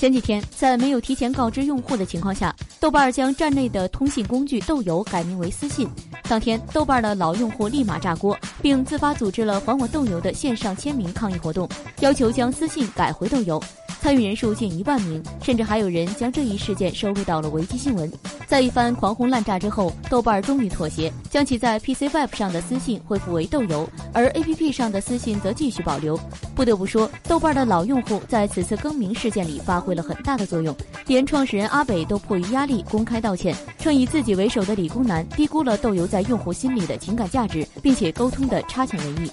前几天，在没有提前告知用户的情况下，豆瓣将站内的通信工具豆油改名为私信。当天，豆瓣的老用户立马炸锅，并自发组织了“还我豆油”的线上签名抗议活动，要求将私信改回豆油。参与人数近一万名，甚至还有人将这一事件收录到了维基新闻。在一番狂轰滥炸之后，豆瓣终于妥协，将其在 PC Web 上的私信恢复为豆油，而 APP 上的私信则继续保留。不得不说，豆瓣的老用户在此次更名事件里发挥了很大的作用，连创始人阿北都迫于压力公开道歉，称以自己为首的理工男低估了豆油在用户心里的情感价值，并且沟通的差强人意。